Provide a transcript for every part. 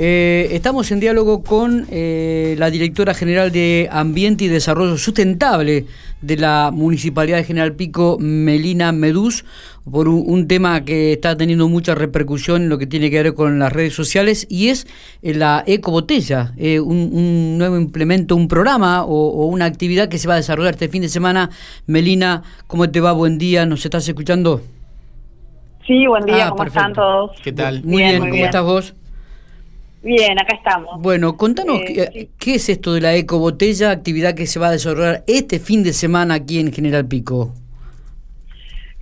Eh, estamos en diálogo con eh, la directora general de Ambiente y Desarrollo Sustentable de la Municipalidad de General Pico, Melina Medús, por un, tema que está teniendo mucha repercusión en lo que tiene que ver con las redes sociales y es eh, la ecobotella, un, un, nuevo implemento, un programa o, una actividad que se va a desarrollar este fin de semana. Melina, ¿cómo te va? Buen día, ¿nos estás escuchando? Sí, buen día, ah, ¿cómo están todos? ¿Qué tal? Muy bien, ¿cómo estás vos? Bien, acá estamos. Bueno, contanos eh, qué, es esto de la ecobotella, actividad que se va a desarrollar este fin de semana aquí en General Pico.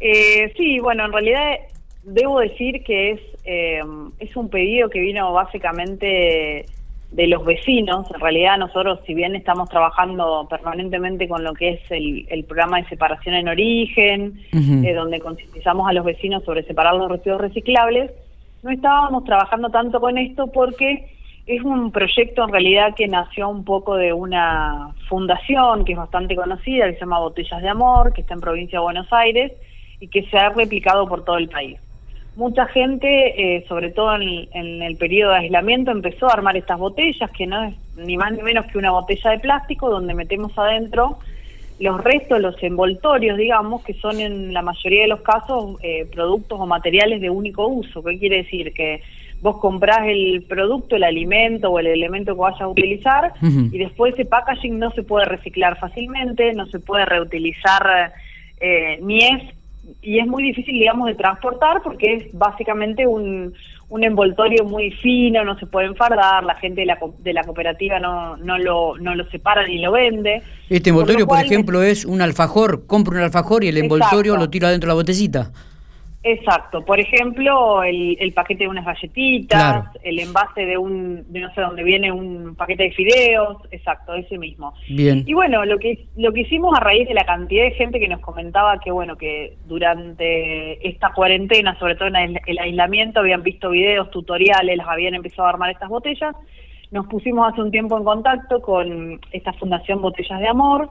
Eh, sí, bueno, en realidad debo decir que es, eh, es un pedido que vino básicamente de los vecinos. En realidad nosotros, si bien estamos trabajando permanentemente con lo que es el, programa de separación en origen, donde concientizamos a los vecinos sobre separar los residuos reciclables, no estábamos trabajando tanto con esto porque es un proyecto en realidad que nació un poco de una fundación que es bastante conocida, que se llama Botellas de Amor, que está en provincia de Buenos Aires y que se ha replicado por todo el país. Mucha gente, eh, sobre todo en, en, el periodo de aislamiento, empezó a armar estas botellas, que no es ni más ni menos que una botella de plástico donde metemos adentro los restos, los envoltorios, digamos, que son en la mayoría de los casos eh, productos o materiales de único uso. ¿Qué quiere decir? Que vos comprás el producto, el alimento o el elemento que vayas a utilizar y después ese packaging no se puede reciclar fácilmente, no se puede reutilizar eh, ni es y es muy difícil, digamos, de transportar porque es básicamente un, un envoltorio muy fino, no se puede enfardar, la gente de la, de la cooperativa no, no, lo, no lo separa ni lo vende. Este envoltorio, por, ejemplo, es un alfajor, compro un alfajor y el envoltorio lo tiro adentro de la botecita. Exacto, por ejemplo, el, paquete de unas galletitas, el envase de un, de no sé dónde viene un paquete de fideos, exacto, ese mismo. Bien. Y bueno, lo que lo que hicimos a raíz de la cantidad de gente que nos comentaba que bueno, que durante esta cuarentena, sobre todo en el, aislamiento, habían visto videos, tutoriales, las habían empezado a armar estas botellas, nos pusimos hace un tiempo en contacto con esta Fundación Botellas de Amor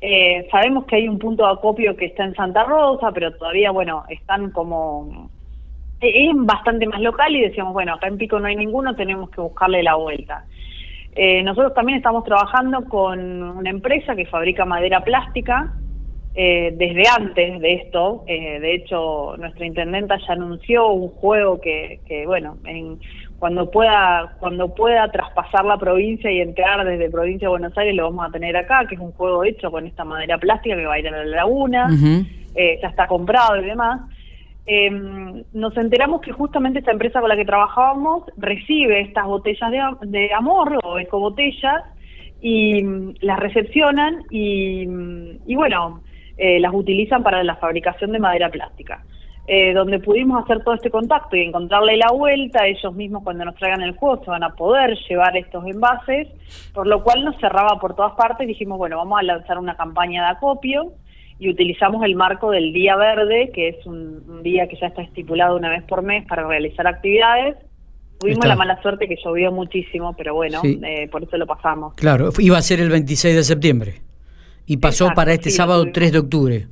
eh, sabemos que hay un punto de acopio que está en Santa Rosa, pero todavía, bueno, están como... Eh, es bastante más local y decíamos, bueno, acá en Pico no hay ninguno, tenemos que buscarle la vuelta. Eh, nosotros también estamos trabajando con una empresa que fabrica madera plástica desde antes de esto. de hecho, nuestra intendenta ya anunció un juego que, que bueno, en, cuando pueda cuando pueda traspasar la provincia y entrar desde provincia de Buenos Aires lo vamos a tener acá que es un juego hecho con esta madera plástica que va a ir a la laguna eh, ya está comprado y demás em, nos enteramos que justamente esta empresa con la que trabajábamos recibe estas botellas de, amor o ecobotellas y mm, las recepcionan y, mm, y bueno eh, las utilizan para la fabricación de madera plástica eh, donde pudimos hacer todo este contacto y encontrarle la vuelta, ellos mismos cuando nos traigan el juego se van a poder llevar estos envases, por lo cual nos cerraba por todas partes, dijimos, bueno, vamos a lanzar una campaña de acopio y utilizamos el marco del Día Verde, que es un, día que ya está estipulado una vez por mes para realizar actividades. Tuvimos la mala suerte que llovió muchísimo, pero bueno, eh, por eso lo pasamos. Claro, iba a ser el 26 de septiembre y pasó para este sábado 3 de octubre.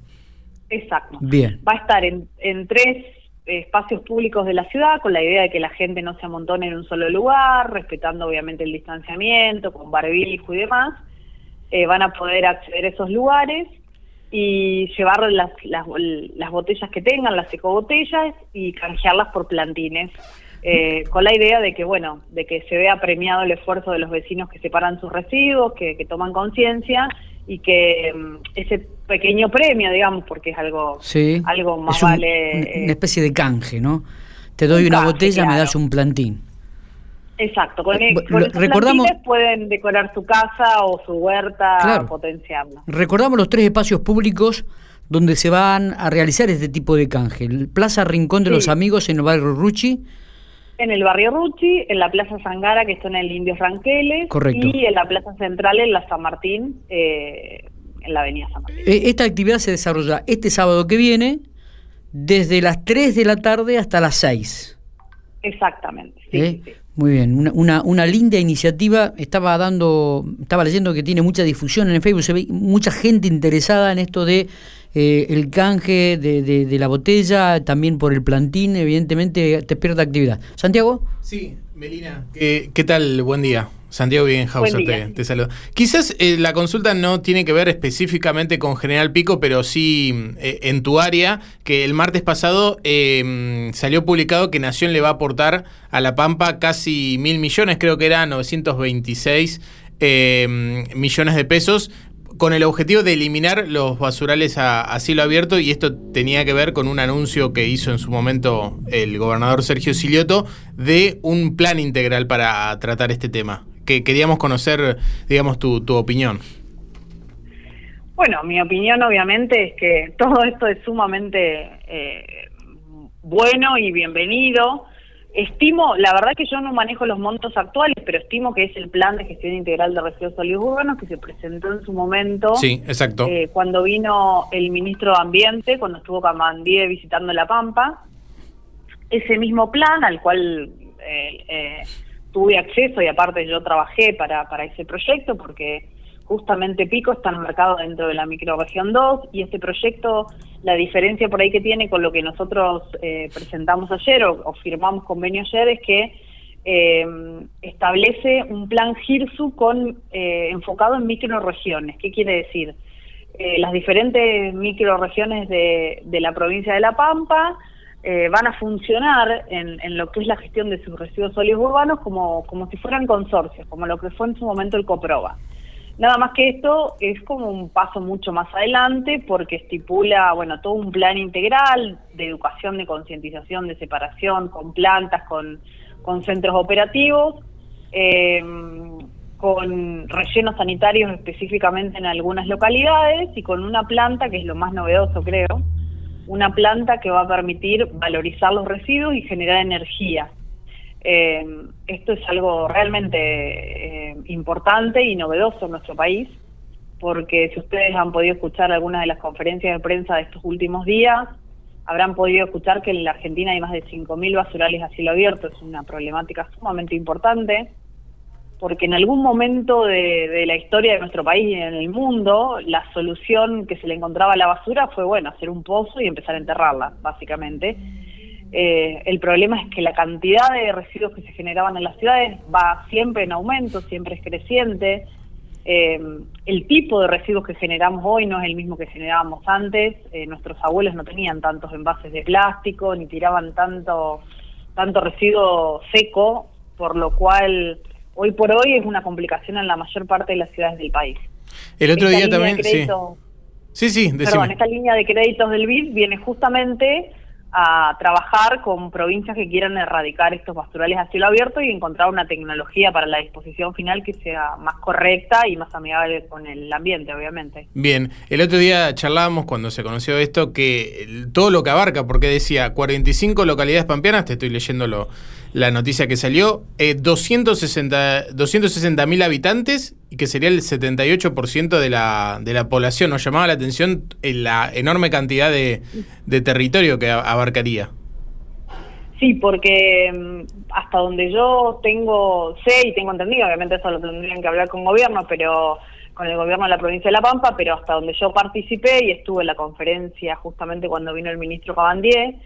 Exacto. Bien. Va a estar en, en tres espacios públicos de la ciudad con la idea de que la gente no se amontone en un solo lugar, respetando obviamente el distanciamiento, con barbijo y demás. Eh, van a poder acceder a esos lugares y llevar las, las, las botellas que tengan, las ecobotellas, y canjearlas por plantines. Eh, con la idea de que, bueno, de que se vea premiado el esfuerzo de los vecinos que separan sus residuos, que, que toman conciencia y que mm, ese pequeño premio, digamos, porque es algo, algo más vale. Una eh, especie de canje, ¿no? Te doy una botella, me das un plantín. Exacto, con, e, recordamos, pueden decorar su casa o su huerta, claro, potenciarla. Recordamos los tres espacios públicos donde se van a realizar este tipo de canje. Plaza Rincón de los Amigos en el barrio Ruchi. En el barrio Ruchi, en la Plaza Sangara, que está en el Indios Ranqueles. Correcto. Y en la Plaza Central, en la San Martín, eh, en la Avenida San Martín. Eh, esta actividad se desarrolla este sábado que viene, desde las 3 de la tarde hasta las 6. Exactamente. ¿Eh? Muy bien, una, una, una, linda iniciativa. Estaba dando, estaba leyendo que tiene mucha difusión en el Facebook, se ve mucha gente interesada en esto de eh, el canje de, de, de, la botella, también por el plantín, evidentemente te pierde actividad. Santiago. Sí, Melina, ¿qué, tal? Buen día. Santiago Bienhauser te, te saluda. Quizás eh, la consulta no tiene que ver específicamente con General Pico, pero sí eh, en tu área, que el martes pasado em, salió publicado que Nación le va a aportar a La Pampa casi mil millones, creo que era 926 em, millones de pesos, con el objetivo de eliminar los basurales a, cielo abierto y esto tenía que ver con un anuncio que hizo en su momento el gobernador Sergio Silioto de un plan integral para tratar este tema. Que queríamos conocer, digamos, tu, opinión. Bueno, mi opinión obviamente es que todo esto es sumamente eh, bueno y bienvenido. Estimo, la verdad que yo no manejo los montos actuales, pero estimo que es el plan de gestión integral de residuos sólidos urbanos que se presentó en su momento. Sí, exacto. Eh, cuando vino el ministro de Ambiente, cuando estuvo Camandie visitando La Pampa. Ese mismo plan al cual eh, eh, tuve acceso y aparte yo trabajé para, para ese proyecto porque justamente Pico está enmarcado dentro de la microregión 2 y este proyecto, la diferencia por ahí que tiene con lo que nosotros eh, presentamos ayer o, firmamos convenio ayer es que eh, establece un plan GIRSU con, eh, enfocado en microregiones. ¿Qué quiere decir? las diferentes microregiones de, la provincia de La Pampa van a funcionar en, en, lo que es la gestión de sus residuos sólidos urbanos como, como si fueran consorcios, como lo que fue en su momento el COPROBA. Nada más que esto es como un paso mucho más adelante porque estipula, bueno, todo un plan integral de educación, de concientización, de separación, con plantas, con, con centros operativos, em, con rellenos sanitarios específicamente en algunas localidades y con una planta, que es lo más novedoso creo, una planta que va a permitir valorizar los residuos y generar energía. Eh, esto es algo realmente eh, importante y novedoso en nuestro país, porque si ustedes han podido escuchar algunas de las conferencias de prensa de estos últimos días, habrán podido escuchar que en la Argentina hay más de 5.000 basurales a cielo abierto, es una problemática sumamente importante, porque en algún momento de, de, la historia de nuestro país y en el mundo, la solución que se le encontraba a la basura fue, bueno, hacer un pozo y empezar a enterrarla, básicamente eh, el problema es que la cantidad de residuos que se generaban en las ciudades va siempre en aumento, siempre es creciente. Eh, el tipo de residuos que generamos hoy no es el mismo que generábamos antes. Eh, nuestros abuelos no tenían tantos envases de plástico ni tiraban tanto, tanto residuo seco, por lo cual hoy por hoy es una complicación en la mayor parte de las ciudades del país. El otro día también... sí. sí, sí, Perdón, esta línea de créditos del BID viene justamente a trabajar con provincias que quieran erradicar estos pastorales a cielo abierto y encontrar una tecnología para la disposición final que sea más correcta y más amigable con el ambiente, obviamente. Bien, el otro día charlábamos cuando se conoció esto que todo lo que abarca, porque decía 45 localidades pampeanas, te estoy leyendo lo, la noticia que salió, eh, 260 mil habitantes y que sería el 78% de la, de la población. Nos llamaba la atención la enorme cantidad de, de territorio que abarcaría. Sí, porque mm, hasta donde yo tengo, sé y tengo entendido, obviamente eso lo tendrían que hablar con gobierno, pero con el gobierno de la provincia de La Pampa, pero hasta donde yo participé y estuve en la conferencia justamente cuando vino el ministro Cabandier,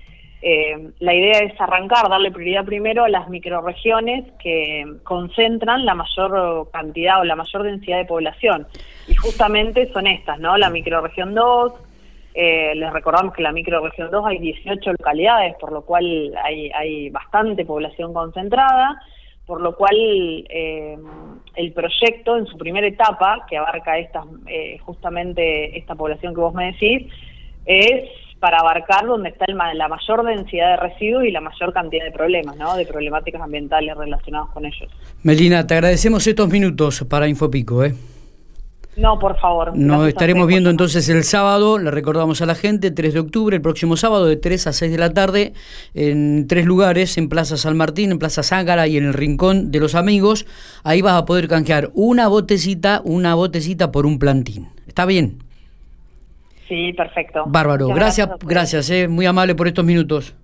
eh, la idea es arrancar, darle prioridad primero a las microregiones que concentran la mayor cantidad o la mayor densidad de población. Y justamente son estas, ¿no? La microregión 2, eh, les recordamos que en la microregión 2 hay 18 localidades, por lo cual hay, hay bastante población concentrada, por lo cual eh, el proyecto en su primera etapa, que abarca estas, eh, justamente esta población que vos me decís, es para abarcar donde está la mayor densidad de residuos y la mayor cantidad de problemas, ¿no? de problemáticas ambientales relacionadas con ellos. Melina, te agradecemos estos minutos para Infopico. ¿eh? No, por favor. Nos estaremos viendo entonces el sábado, le recordamos a la gente, 3 de octubre, el próximo sábado, de 3 a 6 de la tarde, en tres lugares, en Plaza San Martín, en Plaza Zángara y en el Rincón de los Amigos. Ahí vas a poder canjear una botecita, una botecita por un plantín. ¿Está bien? Sí, perfecto. Bárbaro. gracias, gracias, eh, muy amable por estos minutos.